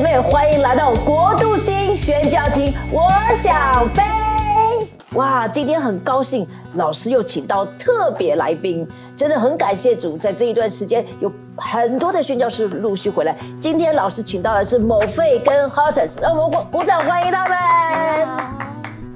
妹，欢迎来到国度星宣教经，我想飞。哇，今天很高兴，老师又请到特别来宾，真的很感谢主，在这一段时间有很多的宣教师陆续回来。今天老师请到的是某费跟 Hotus，让我们鼓掌欢迎他们。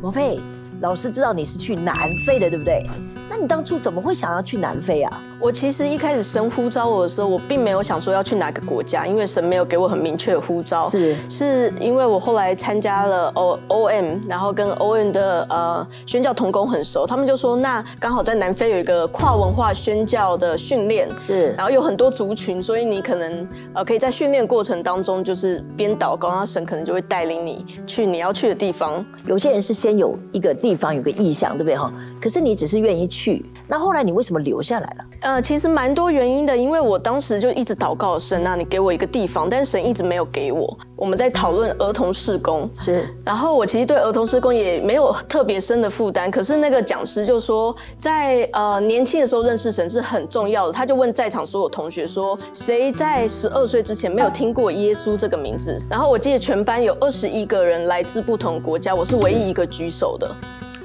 某费，老师知道你是去南非的，对不对？那你当初怎么会想要去南非啊？我其实一开始神呼召我的时候，我并没有想说要去哪个国家，因为神没有给我很明确的呼召。是，是因为我后来参加了 O O M，然后跟 O M 的呃宣教同工很熟，他们就说那刚好在南非有一个跨文化宣教的训练，是，然后有很多族群，所以你可能呃可以在训练过程当中就是边祷告，那神可能就会带领你去你要去的地方。有些人是先有一个地方有个意向，对不对哈？可是你只是愿意去，那后来你为什么留下来了？呃，其实蛮多原因的，因为我当时就一直祷告神啊，你给我一个地方，但是神一直没有给我。我们在讨论儿童施工，是，然后我其实对儿童施工也没有特别深的负担，可是那个讲师就说，在呃年轻的时候认识神是很重要的，他就问在场所有同学说，谁在十二岁之前没有听过耶稣这个名字？然后我记得全班有二十一个人来自不同国家，我是唯一一个举手的。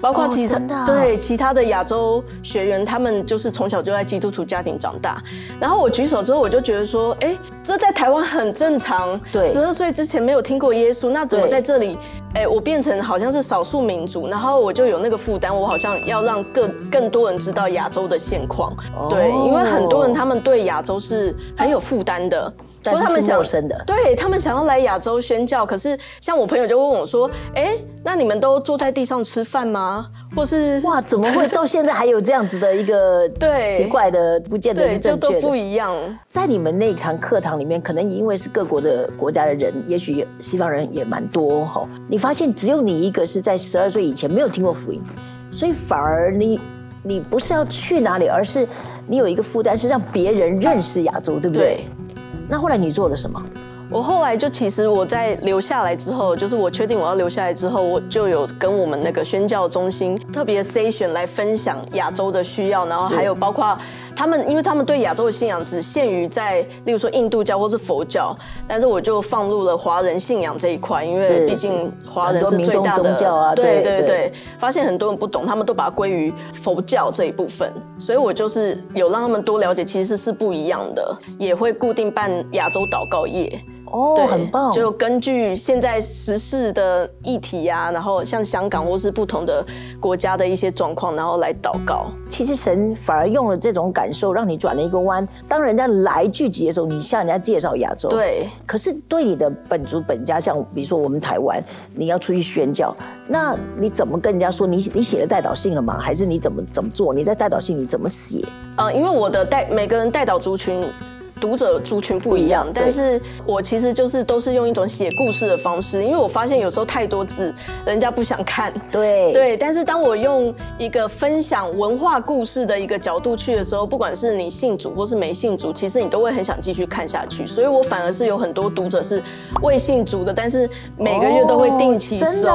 包括其他对其他的亚洲学员，他们就是从小就在基督徒家庭长大。然后我举手之后，我就觉得说，哎，这在台湾很正常。对，十二岁之前没有听过耶稣，那怎么在这里，哎，我变成好像是少数民族？然后我就有那个负担，我好像要让更更多人知道亚洲的现况。对，因为很多人他们对亚洲是很有负担的。但是他们陌生的，对他们想要来亚洲宣教，可是像我朋友就问我说：“哎，那你们都坐在地上吃饭吗？或是哇，怎么会到现在还有这样子的一个 对奇怪的，不见得是正确的，不一样。在你们那一堂课堂里面，可能因为是各国的国家的人，也许西方人也蛮多哈。你发现只有你一个是在十二岁以前没有听过福音，所以反而你你不是要去哪里，而是你有一个负担是让别人认识亚洲，对不对？那后来你做了什么？我后来就其实我在留下来之后，就是我确定我要留下来之后，我就有跟我们那个宣教中心特别筛选来分享亚洲的需要，然后还有包括他们，因为他们对亚洲的信仰只限于在，例如说印度教或是佛教，但是我就放入了华人信仰这一块，因为毕竟华人是最大的，啊对对对，发现很多人不懂，他们都把它归于佛教这一部分，所以我就是有让他们多了解，其实是不一样的，也会固定办亚洲祷告夜。哦，很棒！就根据现在时事的议题啊，然后像香港或是不同的国家的一些状况，然后来祷告。其实神反而用了这种感受，让你转了一个弯。当人家来聚集的时候，你向人家介绍亚洲。对。可是对你的本族本家，像比如说我们台湾，你要出去宣教，那你怎么跟人家说？你你写了代祷信了吗？还是你怎么怎么做？你在代祷信你怎么写？呃，因为我的代每个人代祷族群。读者族群不一样，但是我其实就是都是用一种写故事的方式，因为我发现有时候太多字，人家不想看。对对，但是当我用一个分享文化故事的一个角度去的时候，不管是你信主或是没信主，其实你都会很想继续看下去。所以我反而是有很多读者是未信主的，但是每个月都会定期收，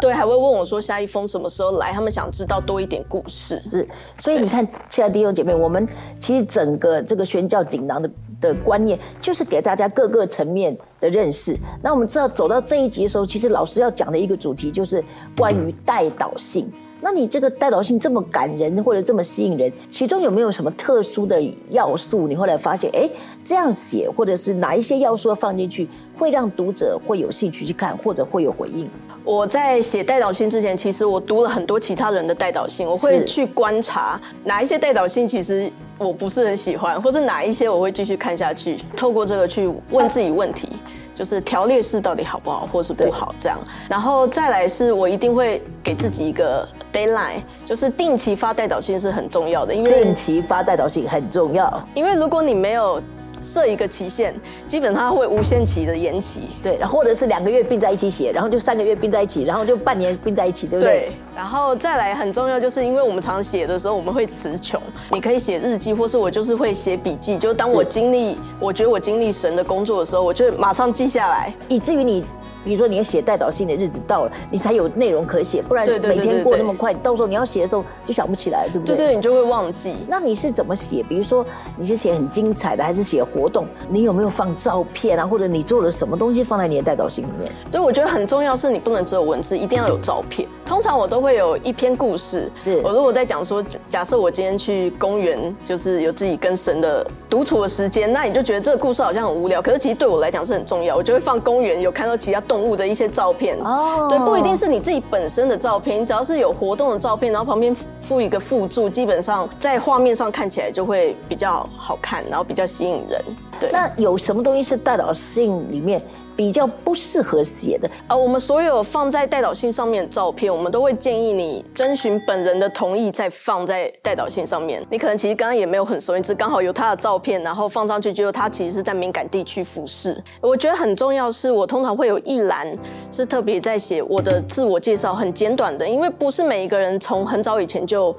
对，还会问我说下一封什么时候来，他们想知道多一点故事。是，所以你看，亲爱的弟兄姐妹，我们其实整个这个宣教锦囊的。的观念就是给大家各个层面的认识。那我们知道走到这一集的时候，其实老师要讲的一个主题就是关于带导性。那你这个代导性这么感人或者这么吸引人，其中有没有什么特殊的要素？你后来发现，哎，这样写或者是哪一些要素要放进去，会让读者会有兴趣去看，或者会有回应？我在写代导信之前，其实我读了很多其他人的代导信，我会去观察哪一些代导信其实我不是很喜欢，或者哪一些我会继续看下去，透过这个去问自己问题。就是条列式到底好不好，或是不好这样，然后再来是我一定会给自己一个 deadline，就是定期发代导信是很重要的，因为定期发代导信很重要，因为如果你没有。设一个期限，基本上会无限期的延期，对，然后或者是两个月并在一起写，然后就三个月并在一起，然后就半年并在一起，对不对？对。然后再来很重要，就是因为我们常写的时候，我们会词穷，你可以写日记，或是我就是会写笔记，就当我经历，我觉得我经历神的工作的时候，我就马上记下来，以至于你比如说你要写代导信的日子到了，你才有内容可写，不然每天过那么快，到时候你要写的时候就想不起来，对不对？对对，你就会忘记。那你是怎么写？比如说你是写很精彩的，还是写活动？你有没有放照片啊？或者你做了什么东西放在你的代导信里面？对，我觉得很重要是你不能只有文字，一定要有照片。通常我都会有一篇故事。是我如果在讲说，假设我今天去公园，就是有自己跟神的独处的时间，那你就觉得这个故事好像很无聊。可是其实对我来讲是很重要，我就会放公园有看到其他动物的一些照片。哦，对，不一定是你自己本身的照片，你只要是有活动的照片，然后旁边附一个附注，基本上在画面上看起来就会比较好看，然后比较吸引人。对，那有什么东西是代表性里面？比较不适合写的，呃，我们所有放在代导信上面的照片，我们都会建议你征询本人的同意再放在代导信上面。你可能其实刚刚也没有很熟，你只刚好有他的照片，然后放上去，就他其实是在敏感地区服侍。我觉得很重要是，我通常会有一栏是特别在写我的自我介绍，很简短的，因为不是每一个人从很早以前就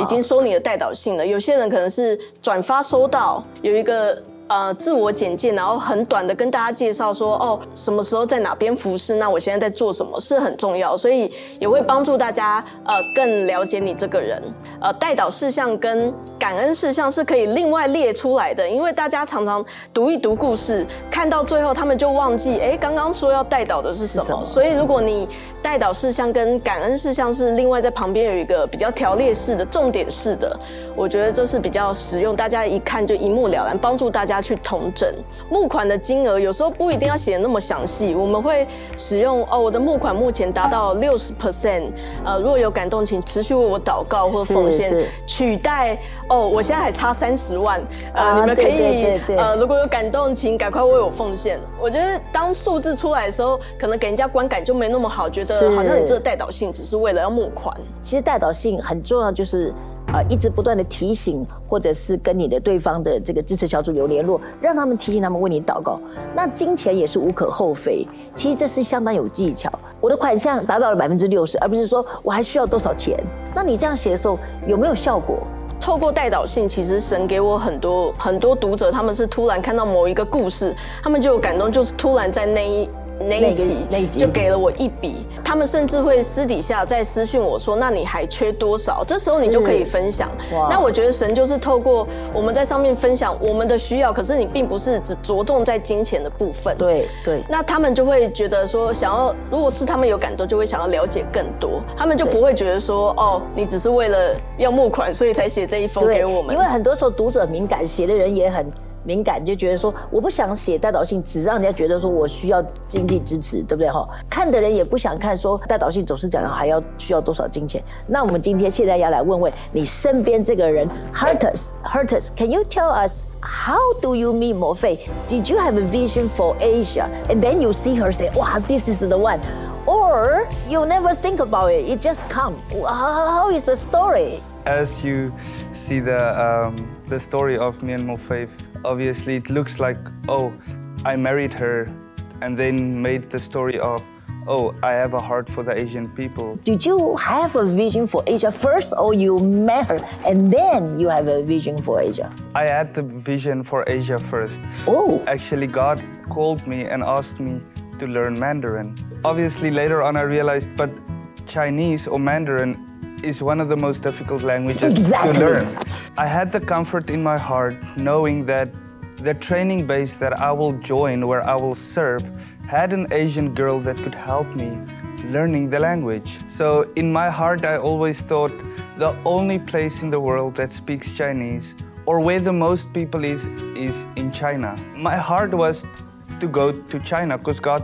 已经收你的代导信了，有些人可能是转发收到，有一个。呃，自我简介，然后很短的跟大家介绍说，哦，什么时候在哪边服侍，那我现在在做什么，是很重要，所以也会帮助大家呃更了解你这个人。呃，带导事项跟感恩事项是可以另外列出来的，因为大家常常读一读故事，看到最后他们就忘记，哎，刚刚说要带导的是什么。所以如果你带导事项跟感恩事项是另外在旁边有一个比较条列式的重点式的，我觉得这是比较实用，大家一看就一目了然，帮助大家。去同整募款的金额，有时候不一定要写的那么详细。我们会使用哦，我的募款目前达到六十 percent，呃，如果有感动，请持续为我祷告或奉献，取代哦，我现在还差三十万，呃，你们可以呃，如果有感动，请赶快为我奉献。我觉得当数字出来的时候，可能给人家观感就没那么好，觉得好像你这个代导性只是为了要募款。其实代导性很重要，就是。啊，一直不断的提醒，或者是跟你的对方的这个支持小组有联络，让他们提醒他们为你祷告。那金钱也是无可厚非，其实这是相当有技巧。我的款项达到了百分之六十，而不是说我还需要多少钱。那你这样写的时候有没有效果？透过代导信，其实神给我很多很多读者，他们是突然看到某一个故事，他们就有感动，就是突然在那一。那一期就给了我一笔，他们甚至会私底下在私讯我说：“那你还缺多少？”这时候你就可以分享。那我觉得神就是透过我们在上面分享我们的需要，可是你并不是只着重在金钱的部分。对对。那他们就会觉得说，想要如果是他们有感动，就会想要了解更多，他们就不会觉得说：“哦，你只是为了要募款，所以才写这一封给我们。”因为很多时候读者敏感，写的人也很。敏感就觉得说我不想写代导信，只让人家觉得说我需要经济支持，对不对哈？看的人也不想看说代导信总是讲还要需要多少金钱。那我们今天现在要来问问你身边这个人，Hurtus，Hurtus，Can you tell us how do you meet Mo Fei? Did you have a vision for Asia? And then you see her say，哇，this is the one. Or you never think about it, it just come. How is the story? As you see the um, the story of me and Mo Fei obviously it looks like, oh, I married her and then made the story of, oh, I have a heart for the Asian people. Did you have a vision for Asia first or you met her and then you have a vision for Asia? I had the vision for Asia first. Oh. Actually, God called me and asked me to learn Mandarin. Obviously, later on, I realized, but Chinese or Mandarin is one of the most difficult languages exactly. to learn. I had the comfort in my heart knowing that the training base that I will join, where I will serve, had an Asian girl that could help me learning the language. So in my heart, I always thought the only place in the world that speaks Chinese or where the most people is is in China. My heart was to go to China because God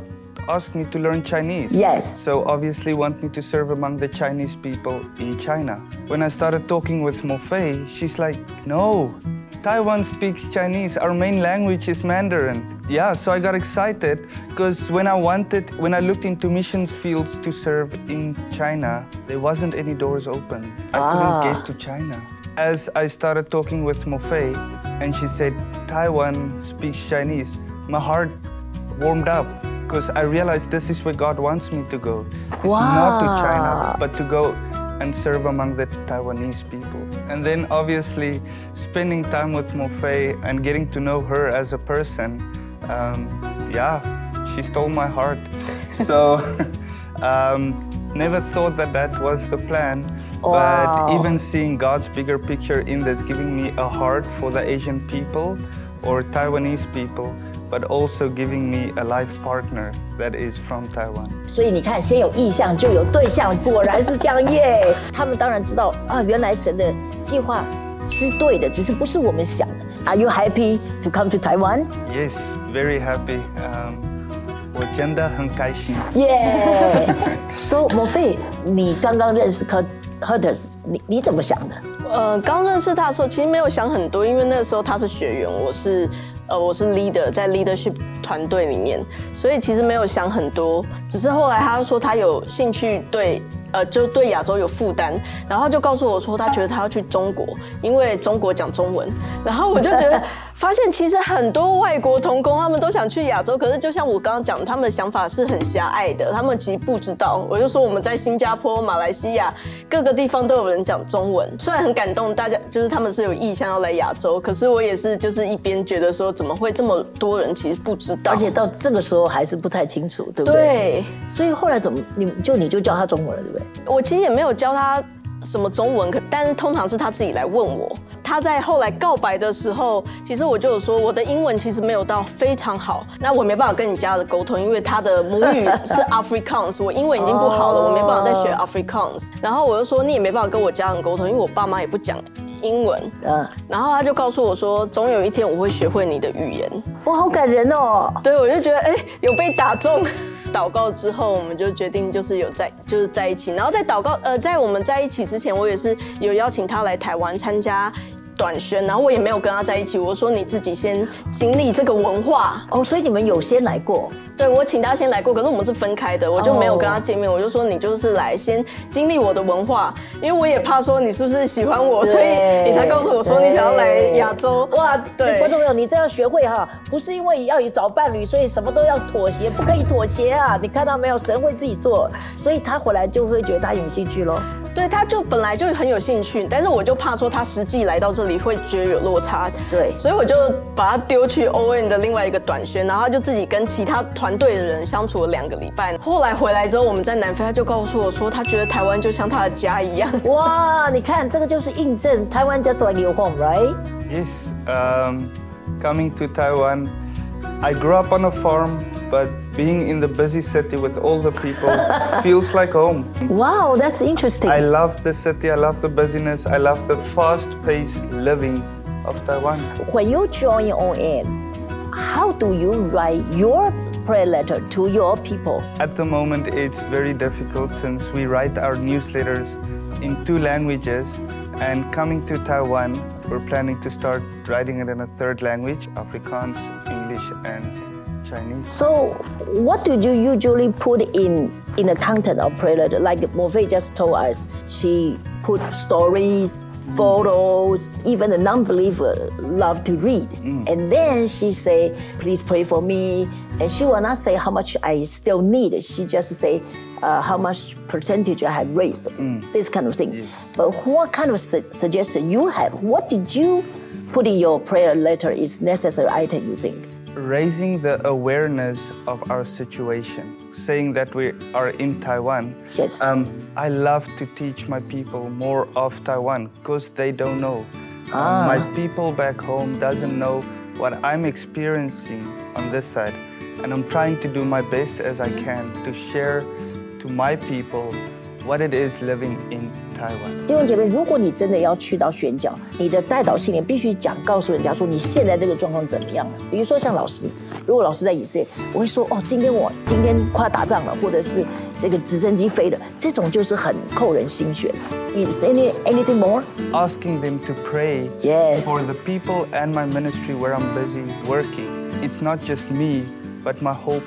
asked me to learn Chinese. Yes. So obviously want me to serve among the Chinese people in China. When I started talking with Mo Fei, she's like, no, Taiwan speaks Chinese. Our main language is Mandarin. Yeah, so I got excited because when I wanted, when I looked into missions fields to serve in China, there wasn't any doors open. I ah. couldn't get to China. As I started talking with Mo Fei, and she said, Taiwan speaks Chinese, my heart warmed up because I realized this is where God wants me to go. It's wow. not to China, but to go and serve among the Taiwanese people. And then obviously spending time with Mo Fei and getting to know her as a person, um, yeah, she stole my heart. so um, never thought that that was the plan. Wow. But even seeing God's bigger picture in this, giving me a heart for the Asian people or Taiwanese people, but also giving me a life partner that is from Taiwan. 所以你看，先有意向就有对象，果然是这样耶。他们当然知道啊，原来神的计划是对的，只是不是我们想的。Are you happy to come to Taiwan? Yes, very happy. Um, 我真的很开心。耶、So 莫非你刚刚认识 Cur- Curtis，你你怎么想的？呃，刚认识他的时候，其实没有想很多，因为那时候他是学员，我是 呃我是 leader，在 leadership 团队里面，所以其实没有想很多。只是后来他说他有兴趣对。呃，就对亚洲有负担，然后就告诉我说，他觉得他要去中国，因为中国讲中文。然后我就觉得，发现其实很多外国童工他们都想去亚洲，可是就像我刚刚讲，他们的想法是很狭隘的，他们其实不知道。我就说我们在新加坡、马来西亚各个地方都有人讲中文，虽然很感动，大家就是他们是有意向要来亚洲，可是我也是就是一边觉得说，怎么会这么多人其实不知道，而且到这个时候还是不太清楚，对不对？对。所以后来怎么你就你就教他中文了，对不对？我其实也没有教他什么中文，可但是通常是他自己来问我。他在后来告白的时候，其实我就有说我的英文其实没有到非常好，那我没办法跟你家的沟通，因为他的母语是 Afrikaans，我英文已经不好了，我没办法再学 Afrikaans。然后我就说你也没办法跟我家人沟通，因为我爸妈也不讲英文。嗯，然后他就告诉我说，总有一天我会学会你的语言。哇，好感人哦。对，我就觉得哎、有被打中。祷告之后，我们就决定就是有在就是在一起。然后在祷告呃，在我们在一起之前，我也是有邀请他来台湾参加短宣，然后我也没有跟他在一起。我说你自己先经历这个文化。哦，所以你们有先来过，对我请他先来过，可是我们是分开的，我就没有跟他见面。我就说你就是来先经历我的文化，因为我也怕说你是不是喜欢我，所以你才告诉我说你想要来亚洲。哇，对观众朋友，你这要学会哈，不是因为要找伴侣，所以什么都要妥协，不可以妥协啊！你看到没有？神会自己做，所以他回来就会觉得他有兴趣喽。对，他就本来就很有兴趣，但是我就怕说他实际来到这里会觉得有落差，对所以我就把他丢去 ON 的另外一个短宣，然后他就自己跟其他团队的人相处了两个礼拜。后来回来之后，我们在南非，他就告诉我说，他觉得台湾就像他的家一样。哇，你看这个就是印证台湾 just like your home, right? Yes, um, coming to Taiwan, I grew up on a farm, but being in the busy city with all the people feels like home. Wow, that's interesting. I love the city, I love the busyness, I love the fast paced living of Taiwan. when you join ON, how do you write your prayer letter to your people? At the moment, it's very difficult since we write our newsletters in two languages. And coming to Taiwan, we're planning to start writing it in a third language Afrikaans, English, and Chinese. So, what do you usually put in in the content of prayer letter? Like Morfe just told us, she put stories, mm. photos. Even the non-believer love to read. Mm. And then she say, "Please pray for me." And she will not say how much I still need. She just say uh, how much percentage I have raised. Mm. This kind of thing. Yes. But what kind of su- suggestion you have? What did you put in your prayer letter is necessary item you think? Raising the awareness of our situation, saying that we are in Taiwan. Yes. Um, I love to teach my people more of Taiwan because they don't know. Um, my people back home doesn't know what I'm experiencing on this side, and I'm trying to do my best as I can to share to my people what it is living in Taiwan. 弟兄姐妹，如果你真的要去到宣教，你的带导信念必须讲，告诉人家说你现在这个状况怎么样了。比如说像老师，如果老师在以色列，我会说哦，今天我今天快要打仗了，或者是这个直升机飞了，这种就是很扣人心弦。Is any anything more? Asking them to pray Yes. for the people and my ministry where I'm busy working. It's not just me, but my whole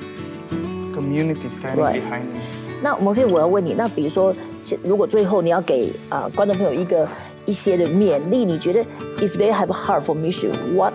community standing Right. behind me. 那摩菲，我要问你，那比如说，如果最后你要给啊、观众朋友一个一些的勉励，你觉得 if they have a heart for mission, what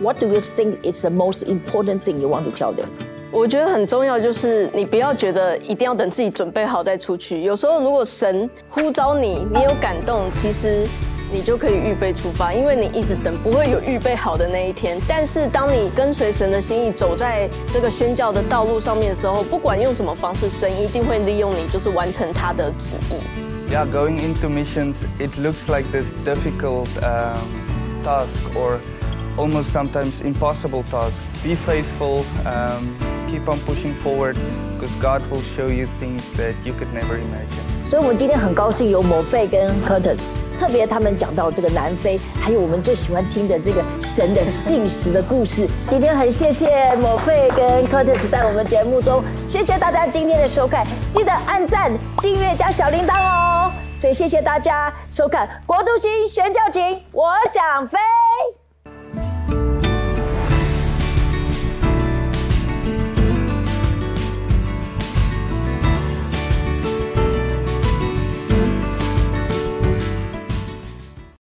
what do you think is the most important thing you want to tell them? 我觉得很重要，就是你不要觉得一定要等自己准备好再出去。有时候如果神呼召你，你有感动，其实你就可以预备出发，因为你一直等，不会有预备好的那一天。但是当你跟随神的心意，走在这个宣教的道路上面的时候，不管用什么方式，神一定会利用你，就是完成他的旨意。Yeah, going into missions, it looks like this difficult um, task or almost sometimes impossible task. Be faithful, um, keep on pushing forward, because God will show you things that you could never imagine. 所以，我们今天很高兴有某费跟 Curtis，特别他们讲到这个南非，还有我们最喜欢听的这个神的信实的故事。今天很谢谢莫费跟 Curtis 在我们节目中，谢谢大家今天的收看，记得按赞、订阅加小铃铛哦。所以谢谢大家收看《国度星宣教情》，我想飞。